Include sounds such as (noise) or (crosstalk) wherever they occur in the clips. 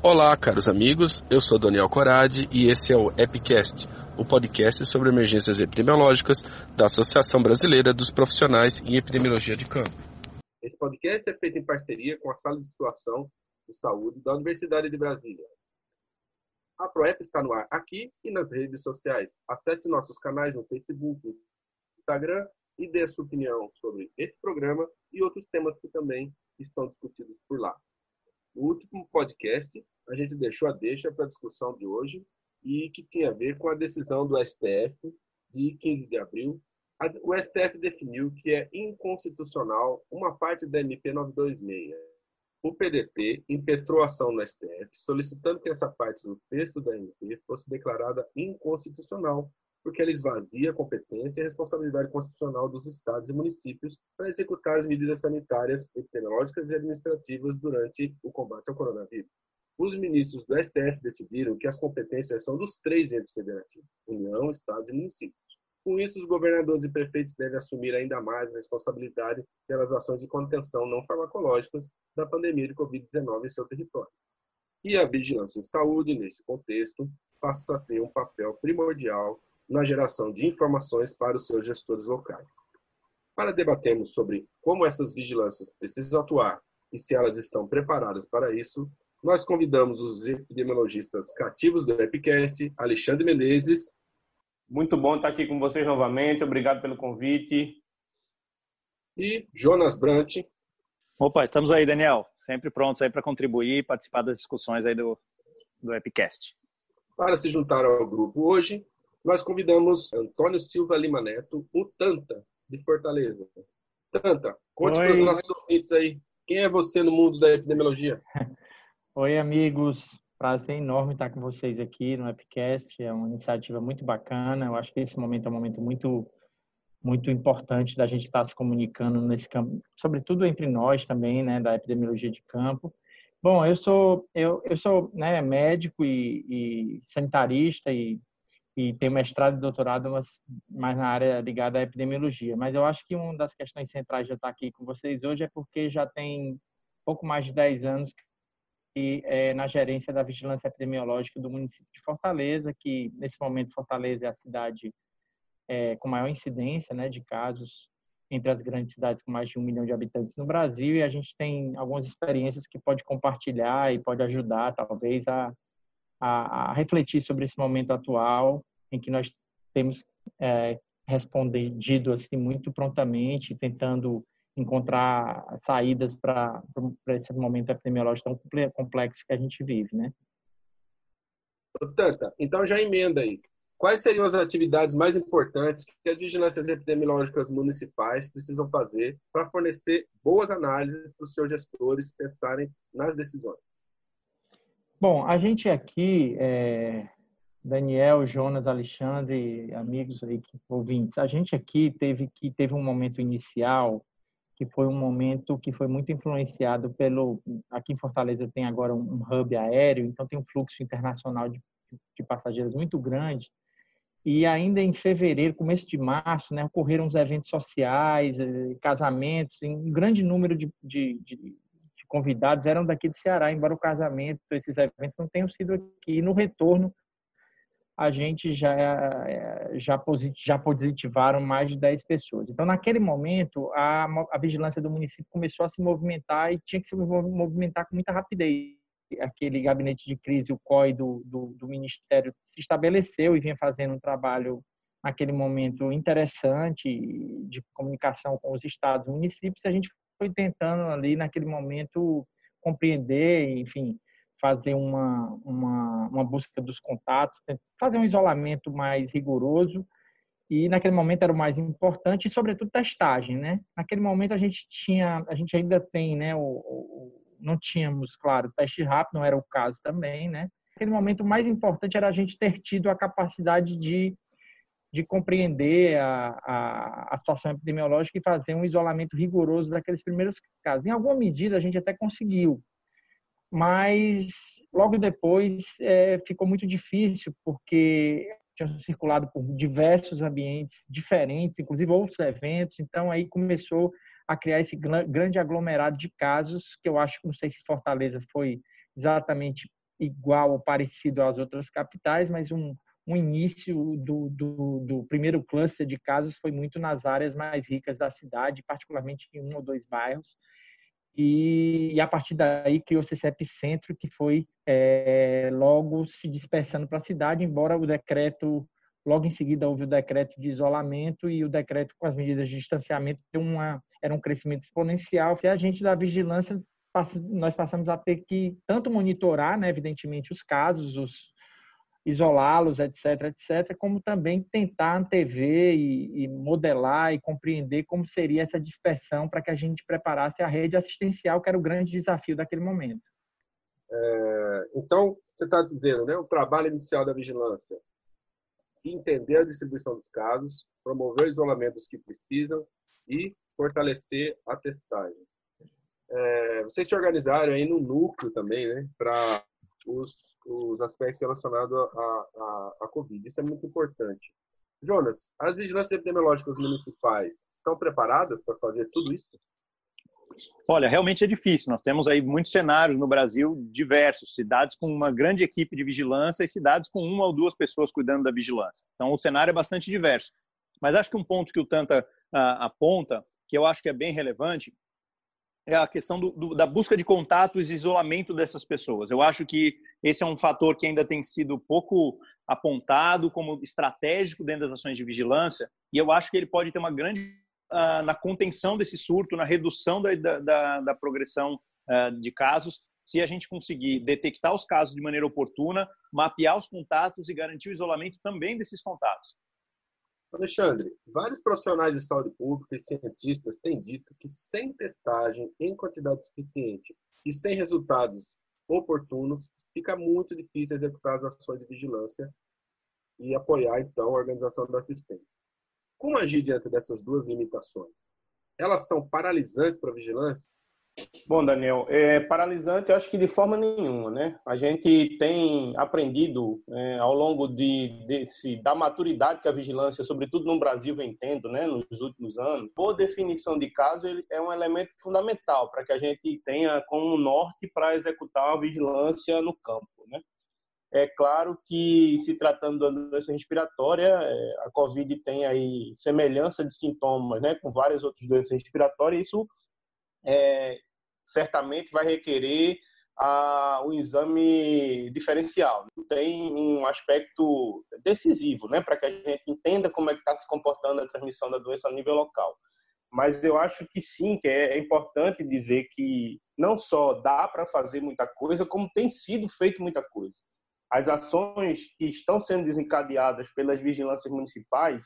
Olá, caros amigos. Eu sou Daniel Corade e esse é o Epicast, o podcast sobre emergências epidemiológicas da Associação Brasileira dos Profissionais em Epidemiologia de Campo. Esse podcast é feito em parceria com a Sala de Situação de Saúde da Universidade de Brasília. A ProEP está no ar aqui e nas redes sociais. Acesse nossos canais no Facebook, Instagram e dê sua opinião sobre esse programa e outros temas que também estão discutidos por lá. No último podcast, a gente deixou a deixa para a discussão de hoje e que tinha a ver com a decisão do STF de 15 de abril. O STF definiu que é inconstitucional uma parte da MP 926. O PDT impetrou ação no STF solicitando que essa parte do texto da MP fosse declarada inconstitucional, porque ela esvazia a competência e a responsabilidade constitucional dos estados e municípios para executar as medidas sanitárias, epidemiológicas e administrativas durante o combate ao coronavírus. Os ministros do STF decidiram que as competências são dos três entes federativos, União, Estados e municípios. Com isso, os governadores e prefeitos devem assumir ainda mais a responsabilidade pelas ações de contenção não farmacológicas da pandemia de Covid-19 em seu território. E a vigilância em saúde, nesse contexto, passa a ter um papel primordial na geração de informações para os seus gestores locais. Para debatermos sobre como essas vigilâncias precisam atuar e se elas estão preparadas para isso, nós convidamos os epidemiologistas cativos do Epicast, Alexandre Menezes. Muito bom estar aqui com vocês novamente, obrigado pelo convite. E Jonas Brant. Opa, estamos aí, Daniel, sempre prontos aí para contribuir e participar das discussões aí do, do Epicast. Para se juntar ao grupo hoje, nós convidamos Antônio Silva Lima Neto, o Tanta, de Fortaleza. Tanta, conte para os nossos ouvintes aí, quem é você no mundo da epidemiologia? (laughs) Oi, amigos. Prazer enorme estar com vocês aqui no Epicast. É uma iniciativa muito bacana. Eu acho que esse momento é um momento muito muito importante da gente estar se comunicando nesse campo, sobretudo entre nós também, né, da epidemiologia de campo. Bom, eu sou eu, eu sou né, médico e, e sanitarista e e tenho mestrado e doutorado mas mais na área ligada à epidemiologia. Mas eu acho que uma das questões centrais de estar aqui com vocês hoje é porque já tem pouco mais de 10 anos que é na gerência da vigilância epidemiológica do município de Fortaleza, que nesse momento Fortaleza é a cidade é, com maior incidência né, de casos entre as grandes cidades com mais de um milhão de habitantes no Brasil e a gente tem algumas experiências que pode compartilhar e pode ajudar talvez a, a, a refletir sobre esse momento atual em que nós temos é, respondido assim muito prontamente, tentando encontrar saídas para esse momento epidemiológico tão complexo que a gente vive, né? Então já emenda aí. Quais seriam as atividades mais importantes que as vigilâncias epidemiológicas municipais precisam fazer para fornecer boas análises para os seus gestores pensarem nas decisões? Bom, a gente aqui, é, Daniel, Jonas, Alexandre, amigos aí, ouvintes, a gente aqui teve que teve um momento inicial que foi um momento que foi muito influenciado pelo aqui em Fortaleza tem agora um, hub aéreo, então tem um fluxo internacional de, de passageiros muito grande. E ainda em fevereiro, começo de março, né, ocorreram os eventos sociais, eh, casamentos, um grande número de, de, de convidados eram daqui do Ceará, embora o casamento, esses eventos não tenham sido aqui. E no retorno, a gente já, já, já positivaram mais de 10 pessoas. Então, naquele momento, a, a vigilância do município começou a se movimentar e tinha que se movimentar com muita rapidez. Aquele gabinete de crise, o COI do, do, do Ministério, se estabeleceu e vinha fazendo um trabalho naquele momento interessante de comunicação com os estados e municípios. A gente foi tentando ali naquele momento compreender, enfim, fazer uma, uma, uma busca dos contatos, fazer um isolamento mais rigoroso e naquele momento era o mais importante e sobretudo testagem, né? Naquele momento a gente tinha, a gente ainda tem, né? O, o, não tínhamos, claro, teste rápido, não era o caso também, né? Naquele momento o mais importante era a gente ter tido a capacidade de de compreender a, a, a, situação epidemiológica e fazer um isolamento rigoroso daqueles primeiros casos. Em alguma medida, a gente até conseguiu, mas logo depois é, ficou muito difícil, porque tinha circulado por diversos ambientes diferentes, inclusive outros eventos, então aí começou a criar esse grande aglomerado de casos, que eu acho, não sei se Fortaleza foi exatamente igual ou parecido às outras capitais, mas um, um início do, do, do, primeiro cluster de casas foi muito nas áreas mais ricas da cidade, particularmente em um ou dois bairros. E, e a partir daí criou-se esse epicentro que foi é, logo se dispersando para a cidade, embora o decreto, logo em seguida houve o decreto de isolamento e o decreto com as medidas de distanciamento deu uma, era um crescimento exponencial. E a gente da vigilância nós passamos a ter que tanto monitorar, né, evidentemente, os casos, os isolá-los, etc., etc., como também tentar antever e, e, modelar e compreender como seria essa dispersão para que a gente preparasse a rede assistencial, que era o grande desafio daquele momento. É, então, você está dizendo, né, o trabalho inicial da vigilância, entender a distribuição dos casos, promover o isolamento dos que precisam e fortalecer a testagem. É, vocês se organizaram aí no núcleo também, né, para os, os aspectos relacionados à, à, Covid. Isso é muito importante. Jonas, as vigilâncias epidemiológicas municipais estão preparadas para fazer tudo isso? Olha, realmente é difícil. Nós temos aí muitos cenários no Brasil diversos, cidades com uma grande equipe de vigilância e cidades com uma ou duas pessoas cuidando da vigilância. Então, o cenário é bastante diverso. Mas acho que um ponto que o Tanta ah, aponta, que eu acho que é bem relevante, é a questão do, do, da busca de contatos e isolamento dessas pessoas. Eu acho que esse é um fator que ainda tem sido pouco apontado como estratégico dentro das ações de vigilância, e eu acho que ele pode ter uma grande uh, na contenção desse surto, na redução da, da, da progressão uh, de casos, se a gente conseguir detectar os casos de maneira oportuna, mapear os contatos e garantir o isolamento também desses contatos. Alexandre, vários profissionais de saúde pública e cientistas têm dito que sem testagem em quantidade suficiente e sem resultados oportunos, fica muito difícil executar as ações de vigilância e apoiar, então, a organização da assistência. Como agir diante dessas duas limitações? Elas são paralisantes para a vigilância? Bom, Daniel, é paralisante, eu acho que de forma nenhuma, né? A gente tem aprendido é, ao longo de, desse, da maturidade que a vigilância, sobretudo no Brasil, vem tendo, né, nos últimos anos. Boa definição de caso ele é um elemento fundamental para que a gente tenha como norte para executar a vigilância no campo, né? É claro que, se tratando da doença respiratória, é, a Covid tem aí semelhança de sintomas né, com várias outras doenças respiratórias, isso é, certamente vai requerer a, um exame diferencial. Tem um aspecto decisivo, né, para que a gente entenda como é que está se comportando a transmissão da doença a nível local. Mas eu acho que sim, que é, é importante dizer que não só dá para fazer muita coisa, como tem sido feito muita coisa. As ações que estão sendo desencadeadas pelas vigilâncias municipais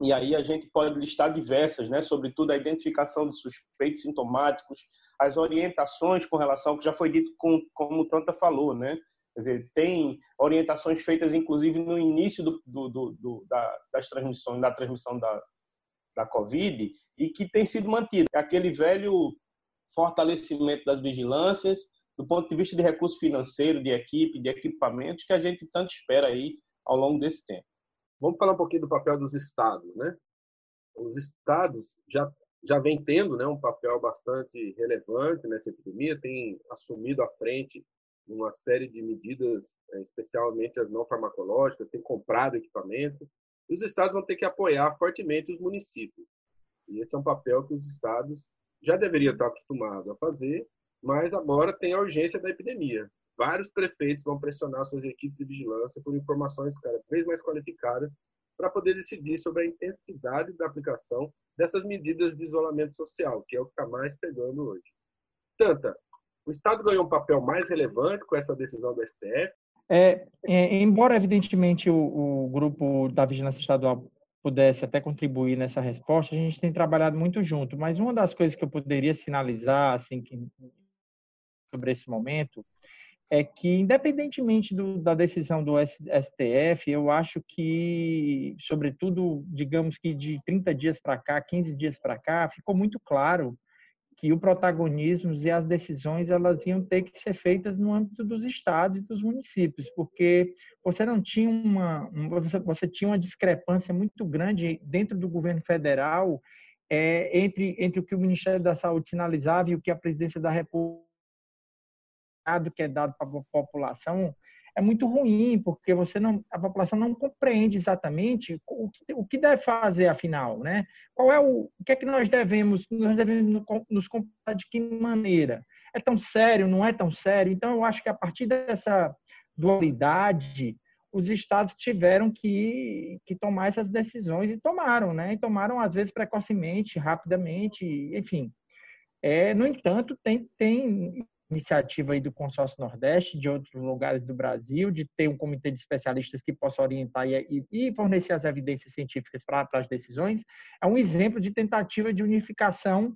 e aí a gente pode listar diversas, né? Sobretudo a identificação de suspeitos sintomáticos, as orientações com relação, que já foi dito com, como o Tanta falou, né? Quer dizer, tem orientações feitas, inclusive, no início do, do, do, da, das transmissões, da transmissão da, da Covid, e que tem sido mantido. É aquele velho fortalecimento das vigilâncias, do ponto de vista de recurso financeiro, de equipe, de equipamentos, que a gente tanto espera aí ao longo desse tempo. Vamos falar um pouquinho do papel dos estados, né? Os estados já já vem tendo, né, um papel bastante relevante nessa epidemia, tem assumido à frente uma série de medidas, é, especialmente as não farmacológicas, tem comprado equipamento. E os estados vão ter que apoiar fortemente os municípios. E esse é um papel que os estados já deveriam estar acostumados a fazer, mas agora tem a urgência da epidemia vários prefeitos vão pressionar suas equipes de vigilância por informações cada vez mais qualificadas para poder decidir sobre a intensidade da aplicação dessas medidas de isolamento social, que é o que está mais pegando hoje. Tanta, o Estado ganhou um papel mais relevante com essa decisão do STF? É, é, embora, evidentemente, o, o grupo da Vigilância Estadual pudesse até contribuir nessa resposta, a gente tem trabalhado muito junto, mas uma das coisas que eu poderia sinalizar assim, que, sobre esse momento é que, independentemente do, da decisão do STF, eu acho que, sobretudo, digamos que de 30 dias para cá, 15 dias para cá, ficou muito claro que o protagonismo e as decisões elas iam ter que ser feitas no âmbito dos estados e dos municípios, porque você não tinha uma você, tinha uma discrepância muito grande dentro do governo federal é, entre entre o que o Ministério da Saúde sinalizava e o que a Presidência da República que é dado para a população é muito ruim, porque você não, a população não compreende exatamente o que, o que deve fazer, afinal, né? Qual é o, o que é que nós devemos, nós devemos nos comportar de que maneira? É tão sério, não é tão sério? Então, eu acho que a partir dessa dualidade, os estados tiveram que, que tomar essas decisões e tomaram, né? E tomaram, às vezes, precocemente, rapidamente, enfim. É, no entanto, tem, tem iniciativa aí do Consórcio Nordeste, de outros lugares do Brasil, de ter um comitê de especialistas que possa orientar e, e fornecer as evidências científicas para as decisões, é um exemplo de tentativa de unificação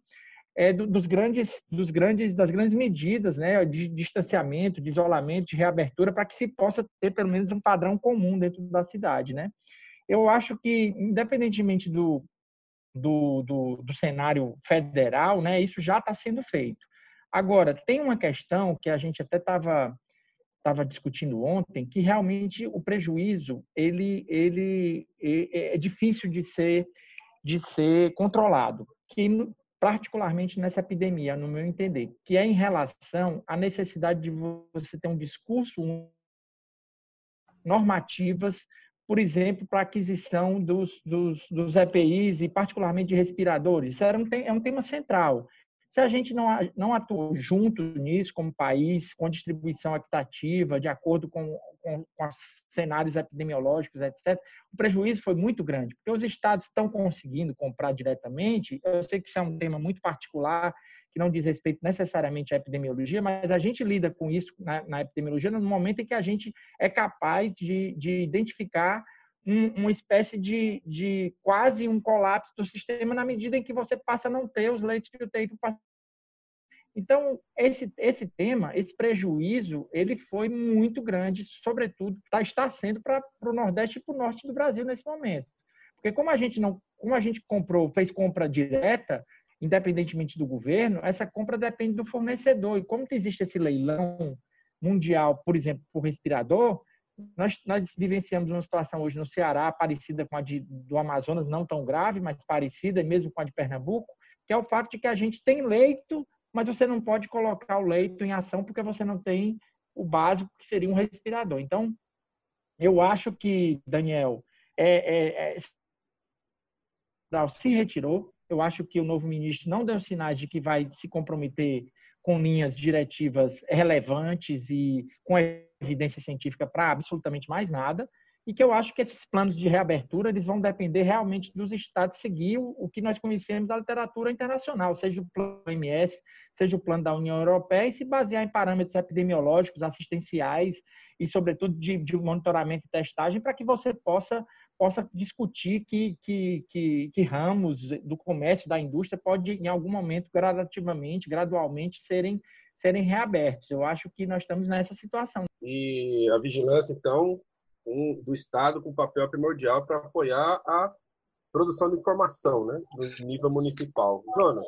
é, dos grandes, dos grandes, das grandes medidas, né, de distanciamento, de isolamento, de reabertura, para que se possa ter pelo menos um padrão comum dentro da cidade, né? Eu acho que, independentemente do, do, do, do cenário federal, né, isso já está sendo feito. Agora, tem uma questão que a gente até estava estava discutindo ontem, que realmente o prejuízo ele, ele é, é difícil de ser, de ser controlado, que particularmente nessa epidemia, no meu entender, que é em relação à necessidade de você ter um discurso normativas, por exemplo, para aquisição dos, dos, dos EPIs e particularmente de respiradores. Isso era um, é um tema central. Se a gente não, não atuou junto nisso, como país, com distribuição equitativa, de acordo com, com, com os cenários epidemiológicos, etc., o prejuízo foi muito grande, porque os estados estão conseguindo comprar diretamente. Eu sei que isso é um tema muito particular, que não diz respeito necessariamente à epidemiologia, mas a gente lida com isso na, na epidemiologia no momento em que a gente é capaz de, de identificar um, uma espécie de, de quase um colapso do sistema na medida em que você passa a não ter os leitos de UTI para então, esse, esse tema, esse prejuízo, ele foi muito grande, sobretudo, tá, está sendo para o Nordeste e para o Norte do Brasil nesse momento. Porque como a gente não, como a gente comprou, fez compra direta, independentemente do governo, essa compra depende do fornecedor. E como existe esse leilão mundial, por exemplo, por respirador, nós, nós vivenciamos uma situação hoje no Ceará parecida com a de, do Amazonas, não tão grave, mas parecida, mesmo com a de Pernambuco, que é o fato de que a gente tem leito, mas você não pode colocar o leito em ação porque você não tem o básico, que seria um respirador. Então, eu acho que, Daniel, é, é, é, se retirou. Eu acho que o novo ministro não deu sinais de que vai se comprometer com linhas diretivas relevantes e com evidência científica para absolutamente mais nada, e que eu acho que esses planos de reabertura eles vão depender realmente dos estados seguir o, que nós conhecemos da literatura internacional, seja o plano OMS, seja o plano da União Europeia, e se basear em parâmetros epidemiológicos, assistenciais e, sobretudo, de, de monitoramento e testagem, para que você possa possa discutir que, que, que, que, ramos do comércio, da indústria, pode, em algum momento, gradativamente, gradualmente, serem, serem reabertos. Eu acho que nós estamos nessa situação. E a vigilância, então, um, do Estado com papel primordial para apoiar a produção de informação né, no nível municipal. Jonas,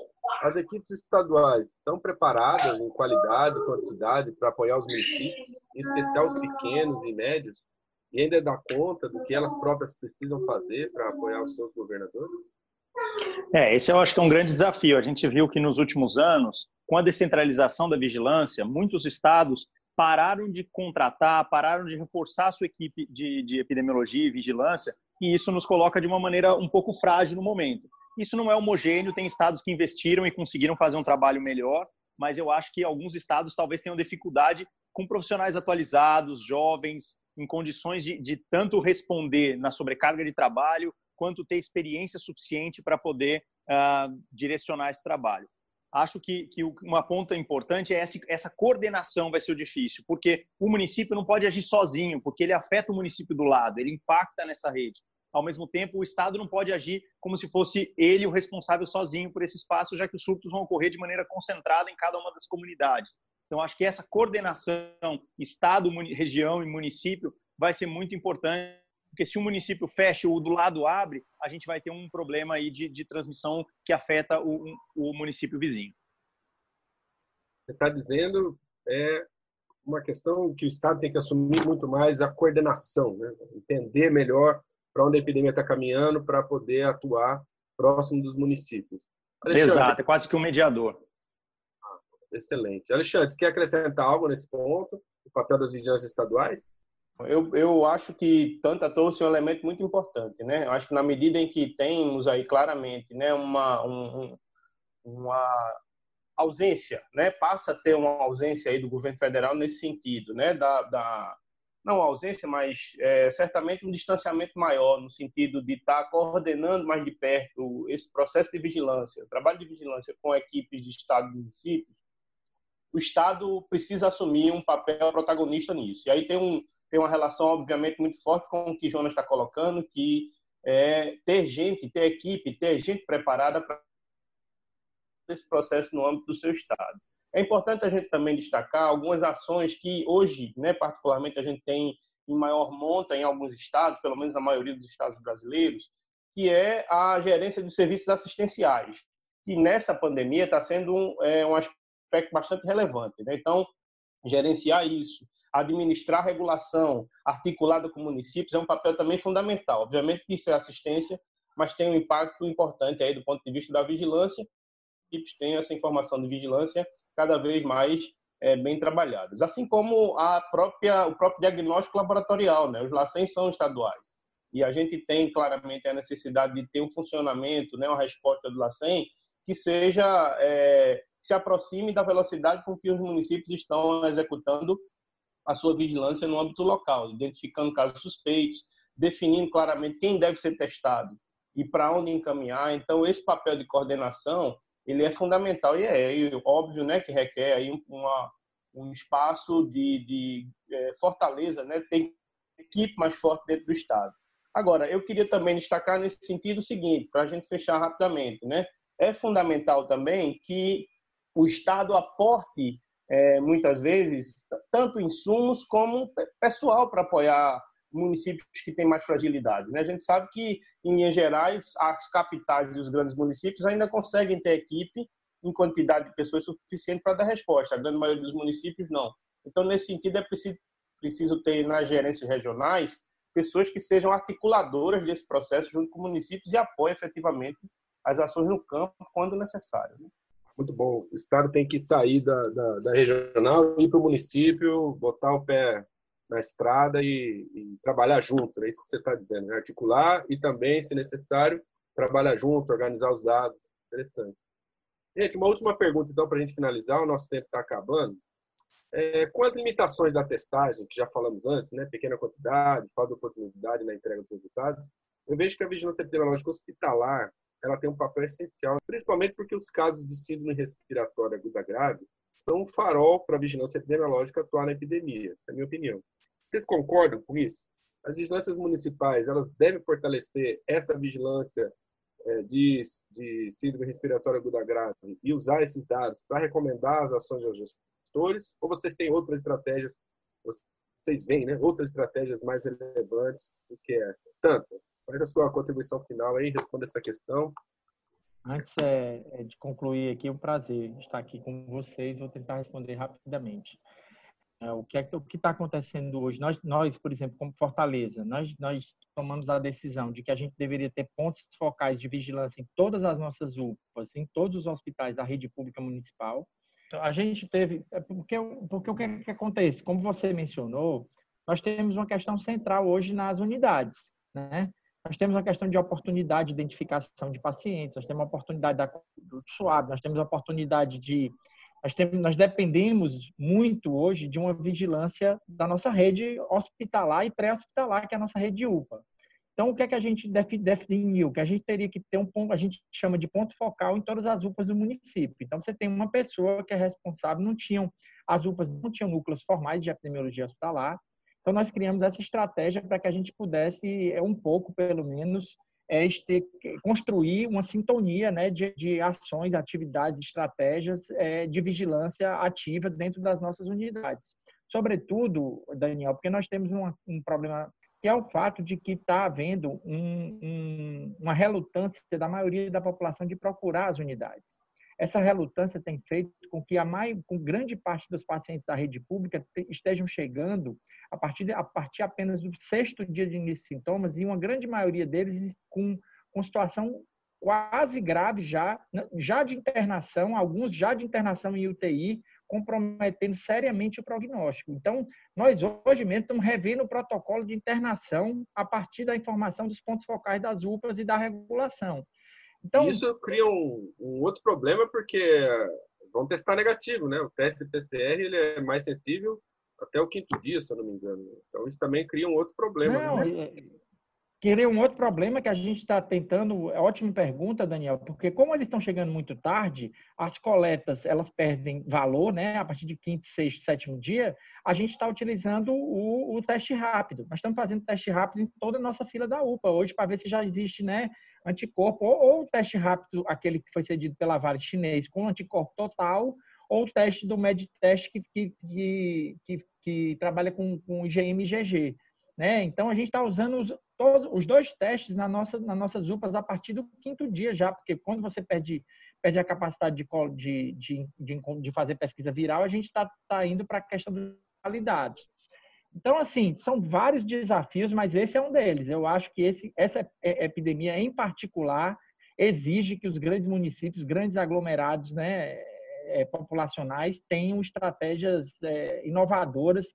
as equipes estaduais estão preparadas em qualidade quantidade para apoiar os municípios, em especial os pequenos e médios? E ainda dá conta do que elas próprias precisam fazer para apoiar os seus governadores? É, esse eu acho que é um grande desafio. A gente viu que nos últimos anos, com a descentralização da vigilância, muitos estados pararam de contratar, pararam de reforçar a sua equipe de, de epidemiologia e vigilância, e isso nos coloca de uma maneira um pouco frágil no momento. Isso não é homogêneo, tem estados que investiram e conseguiram fazer um trabalho melhor, mas eu acho que alguns estados talvez tenham dificuldade com profissionais atualizados, jovens, em condições de, de tanto responder na sobrecarga de trabalho, quanto ter experiência suficiente para poder uh, direcionar esse trabalho. Acho que, que uma ponta importante é essa, essa coordenação vai ser o difícil, porque o município não pode agir sozinho, porque ele afeta o município do lado, ele impacta nessa rede. Ao mesmo tempo, o Estado não pode agir como se fosse ele o responsável sozinho por esse espaço, já que os surtos vão ocorrer de maneira concentrada em cada uma das comunidades. Então, acho que essa coordenação Estado, região e município vai ser muito importante, porque se o município fecha ou do lado abre, a gente vai ter um problema aí de, de transmissão que afeta o, o município vizinho. Você está dizendo é uma questão que o Estado tem que assumir muito mais a coordenação, né? entender melhor para onde a epidemia está caminhando para poder atuar próximo dos municípios. Alexandre, Exato, é quase que um mediador. Excelente. Alexandre, você quer acrescentar algo nesse ponto? O papel das vigilâncias estaduais? Eu, eu acho que tanta trouxe é um elemento muito importante, né? Eu acho que na medida em que temos aí claramente, né, uma, um, uma ausência, né, passa a ter uma ausência aí do governo federal nesse sentido, né, da, da não ausência, mas é, certamente um distanciamento maior no sentido de estar tá coordenando mais de perto esse processo de vigilância, o trabalho de vigilância com equipes de estado e municípios. O estado precisa assumir um papel protagonista nisso. E aí tem um tem uma relação obviamente muito forte com o que Jonas está colocando, que é ter gente, ter equipe, ter gente preparada para esse processo no âmbito do seu estado. É importante a gente também destacar algumas ações que hoje, né, particularmente, a gente tem em maior monta em alguns estados, pelo menos na maioria dos estados brasileiros, que é a gerência dos serviços assistenciais, que nessa pandemia está sendo um, é, um aspecto bastante relevante. Né? Então, gerenciar isso, administrar a regulação articulada com municípios é um papel também fundamental. Obviamente que isso é assistência, mas tem um impacto importante aí do ponto de vista da vigilância equipes tenham essa informação de vigilância cada vez mais é, bem trabalhadas. Assim como a própria, o próprio diagnóstico laboratorial, né? os LACEN são estaduais. E a gente tem claramente a necessidade de ter um funcionamento, né? uma resposta do LACEN que seja, é, se aproxime da velocidade com que os municípios estão executando a sua vigilância no âmbito local, identificando casos suspeitos, definindo claramente quem deve ser testado e para onde encaminhar. Então, esse papel de coordenação ele é fundamental e é, óbvio né, que requer aí uma, um espaço de, de é, fortaleza, né, tem equipe mais forte dentro do Estado. Agora, eu queria também destacar nesse sentido o seguinte, para a gente fechar rapidamente, né, é fundamental também que o Estado aporte é, muitas vezes tanto insumos como pessoal para apoiar municípios que têm mais fragilidade. Né? A gente sabe que, em linhas gerais, as capitais e os grandes municípios ainda conseguem ter equipe em quantidade de pessoas suficiente para dar resposta. A grande maioria dos municípios não. Então, nesse sentido, é preciso, preciso ter nas gerências regionais pessoas que sejam articuladoras desse processo junto com municípios e apoiem efetivamente as ações no campo quando necessário. Né? Muito bom. O Estado tem que sair da, da, da regional, ir para o município, botar o pé na estrada e, e trabalhar junto, é isso que você está dizendo, né? articular e também, se necessário, trabalhar junto, organizar os dados. Interessante. Gente, uma última pergunta, então, para a gente finalizar, o nosso tempo está acabando. É, com as limitações da testagem, que já falamos antes, né? pequena quantidade, falta de oportunidade na entrega dos resultados, eu vejo que a vigilância epidemiológica hospitalar ela tem um papel essencial, principalmente porque os casos de síndrome respiratória aguda grave são um farol para a vigilância epidemiológica atuar na epidemia, na minha opinião. Vocês concordam com isso? As vigilâncias municipais elas devem fortalecer essa vigilância é, de, de síndrome respiratória aguda grave e usar esses dados para recomendar as ações aos gestores? Ou vocês têm outras estratégias, vocês veem, né, outras estratégias mais relevantes do que essa? Tanto, faz a sua contribuição final aí, responda essa questão. Antes é, é de concluir aqui, é um prazer estar aqui com vocês. Vou tentar responder rapidamente. É, o que é que está acontecendo hoje? Nós, nós, por exemplo, como Fortaleza, nós, nós tomamos a decisão de que a gente deveria ter pontos focais de vigilância em todas as nossas UPAs, em todos os hospitais da rede pública municipal. Então, a gente teve, é porque, porque o que, é que acontece? Como você mencionou, nós temos uma questão central hoje nas unidades, né? Nós temos uma questão de oportunidade de identificação de pacientes, nós temos a oportunidade da, do suave, nós temos a oportunidade de nós, temos, nós dependemos muito hoje de uma vigilância da nossa rede hospitalar e pré-hospitalar, que é a nossa rede UPA. Então, o que é que a gente definiu? Que a gente teria que ter um ponto, a gente chama de ponto focal em todas as UPAs do município. Então, você tem uma pessoa que é responsável, não tinham, as UPAs não tinham núcleos formais de epidemiologia hospitalar. Então, nós criamos essa estratégia para que a gente pudesse, um pouco pelo menos, é este, construir uma sintonia né, de, de ações, atividades, estratégias é, de vigilância ativa dentro das nossas unidades. Sobretudo, Daniel, porque nós temos um problema que é o fato de que está havendo um, um, uma relutância da maioria da população de procurar as unidades. Essa relutância tem feito com que a mais, com grande parte dos pacientes da rede pública estejam chegando a partir, a partir apenas do sexto dia de início de sintomas e uma grande maioria deles com, com situação quase graves já, né, já de internação, alguns já de internação em UTI, comprometendo seriamente o prognóstico. Então, nós hoje mesmo estamos revendo o protocolo de internação a partir da informação dos pontos focais das UPAs e da regulação. Então, Isso cria um, um outro problema, porque vão testar negativo, né? O teste PCR ele é mais sensível até o quinto dia, se eu não me engano. Então, isso também cria um outro problema. Não, né? Querer um outro problema que a gente está tentando, é ótima pergunta, Daniel, porque como eles estão chegando muito tarde, as coletas elas perdem valor, né? A partir de quinto, sexto, sétimo dia, a gente está utilizando o, o, teste rápido. Nós estamos fazendo teste rápido em toda a nossa fila da UPA hoje para ver se já existe, né, anticorpo ou, ou o teste rápido, aquele que foi cedido pela Vale chinês com anticorpo total, ou o teste do MedTest que, que, que, que, trabalha com, com IgM e IgG. Né? Então, a gente está usando os, todos, os dois testes na nossa, nas nossas UPAs a partir do quinto dia já, porque quando você perde, perde a capacidade de, de, de, de, de fazer pesquisa viral, a gente está tá indo para a questão dos validados. Então, assim, são vários desafios, mas esse é um deles. Eu acho que esse, essa epidemia, em particular, exige que os grandes municípios, grandes aglomerados né, é, populacionais, tenham estratégias é, inovadoras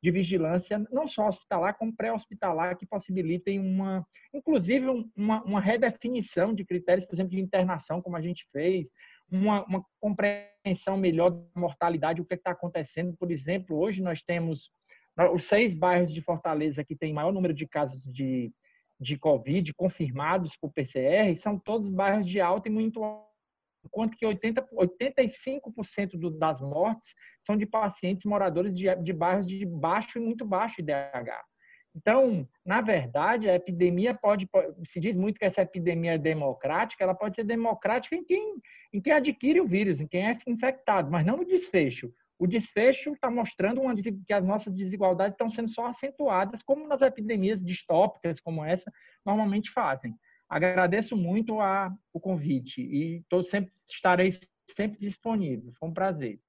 de vigilância, não só hospitalar, como pré-hospitalar, que possibilitem uma, inclusive, uma, uma, redefinição de critérios, por exemplo, de internação, como a gente fez, uma, uma compreensão melhor da mortalidade, o que é está acontecendo. Por exemplo, hoje nós temos os seis bairros de Fortaleza que têm maior número de casos de, de Covid confirmados por PCR, são todos bairros de alta e muito enquanto que 80, 85% do, das mortes são de pacientes moradores de, de bairros de baixo e muito baixo IDH. Então, na verdade, a epidemia pode, se diz muito que essa epidemia é democrática, ela pode ser democrática em quem, em quem adquire o vírus, em quem é infectado, mas não no desfecho. O desfecho está mostrando uma, que as nossas desigualdades estão sendo só acentuadas, como nas epidemias distópicas como essa normalmente fazem. Agradeço muito a, o convite e tô sempre, estarei sempre disponível. Foi um prazer.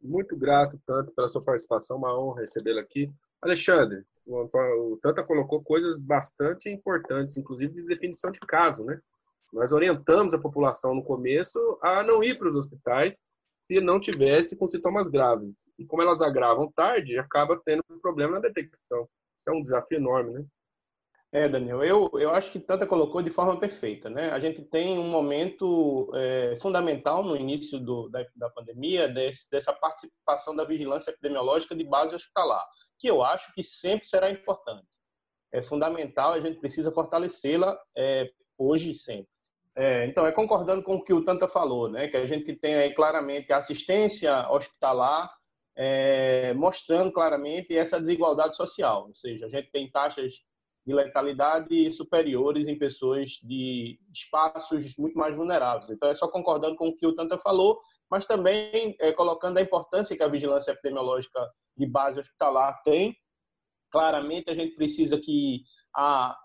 Muito grato, tanto, pela sua participação, uma honra recebê-lo aqui. Alexandre, o, o Tanta colocou coisas bastante importantes, inclusive de definição de caso, né? Nós orientamos a população no começo a não ir para os hospitais se não tivesse com sintomas graves. E como elas agravam tarde, acaba tendo problema na detecção. Isso é um desafio enorme, né? É, Daniel, eu, eu acho que Tanta colocou de forma perfeita. Né? A gente tem um momento é, fundamental no início do, da, da pandemia, desse, dessa participação da vigilância epidemiológica de base hospitalar, que eu acho que sempre será importante. É fundamental, a gente precisa fortalecê-la é, hoje e sempre. É, então, é concordando com o que o Tanta falou, né? que a gente tem aí claramente a assistência hospitalar, é, mostrando claramente essa desigualdade social, ou seja, a gente tem taxas de letalidade superiores em pessoas de espaços muito mais vulneráveis. Então, é só concordando com o que o Tanta falou, mas também é, colocando a importância que a vigilância epidemiológica de base hospitalar tem. Claramente, a gente precisa que a,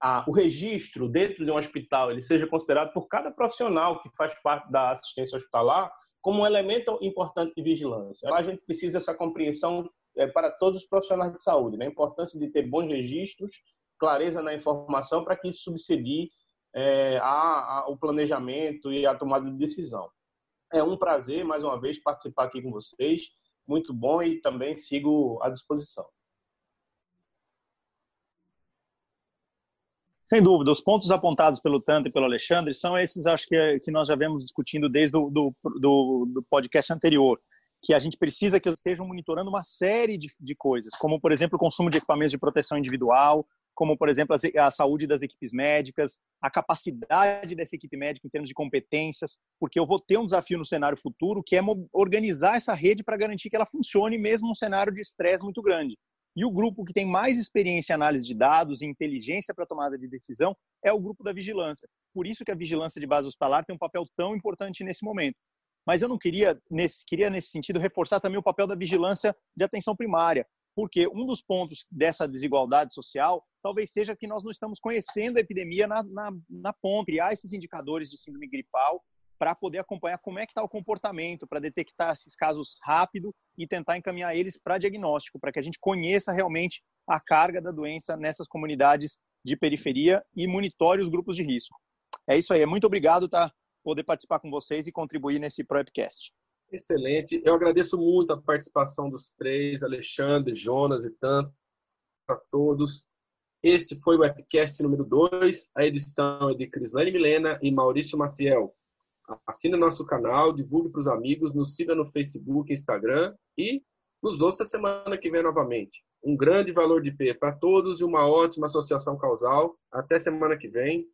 a, o registro dentro de um hospital ele seja considerado por cada profissional que faz parte da assistência hospitalar como um elemento importante de vigilância. A gente precisa essa compreensão é, para todos os profissionais de saúde, né? a importância de ter bons registros clareza na informação para que isso subsidie é, a, a, o planejamento e a tomada de decisão. É um prazer, mais uma vez, participar aqui com vocês. Muito bom e também sigo à disposição. Sem dúvida, os pontos apontados pelo Tanto e pelo Alexandre são esses, acho que, que nós já vemos discutindo desde o do, do, do podcast anterior, que a gente precisa que eles estejam monitorando uma série de, de coisas, como, por exemplo, o consumo de equipamentos de proteção individual, como, por exemplo, a saúde das equipes médicas, a capacidade dessa equipe médica em termos de competências, porque eu vou ter um desafio no cenário futuro, que é organizar essa rede para garantir que ela funcione mesmo num cenário de estresse muito grande. E o grupo que tem mais experiência em análise de dados e inteligência para tomada de decisão é o grupo da vigilância. Por isso que a vigilância de base hospitalar tem um papel tão importante nesse momento. Mas eu não queria, nesse, queria nesse sentido, reforçar também o papel da vigilância de atenção primária, porque um dos pontos dessa desigualdade social talvez seja que nós não estamos conhecendo a epidemia na, na, na ponta, criar esses indicadores de síndrome gripal para poder acompanhar como é que está o comportamento, para detectar esses casos rápido e tentar encaminhar eles para diagnóstico, para que a gente conheça realmente a carga da doença nessas comunidades de periferia e monitore os grupos de risco. É isso aí. Muito obrigado, tá? Poder participar com vocês e contribuir nesse ProEpcast. Excelente. Eu agradeço muito a participação dos três, Alexandre, Jonas e tanto, a todos. Este foi o Webcast número 2. A edição é de Crislane Milena e Maurício Maciel. Assine nosso canal, divulgue para os amigos, nos siga no Facebook, Instagram e nos ouça semana que vem novamente. Um grande valor de P para todos e uma ótima associação causal. Até semana que vem.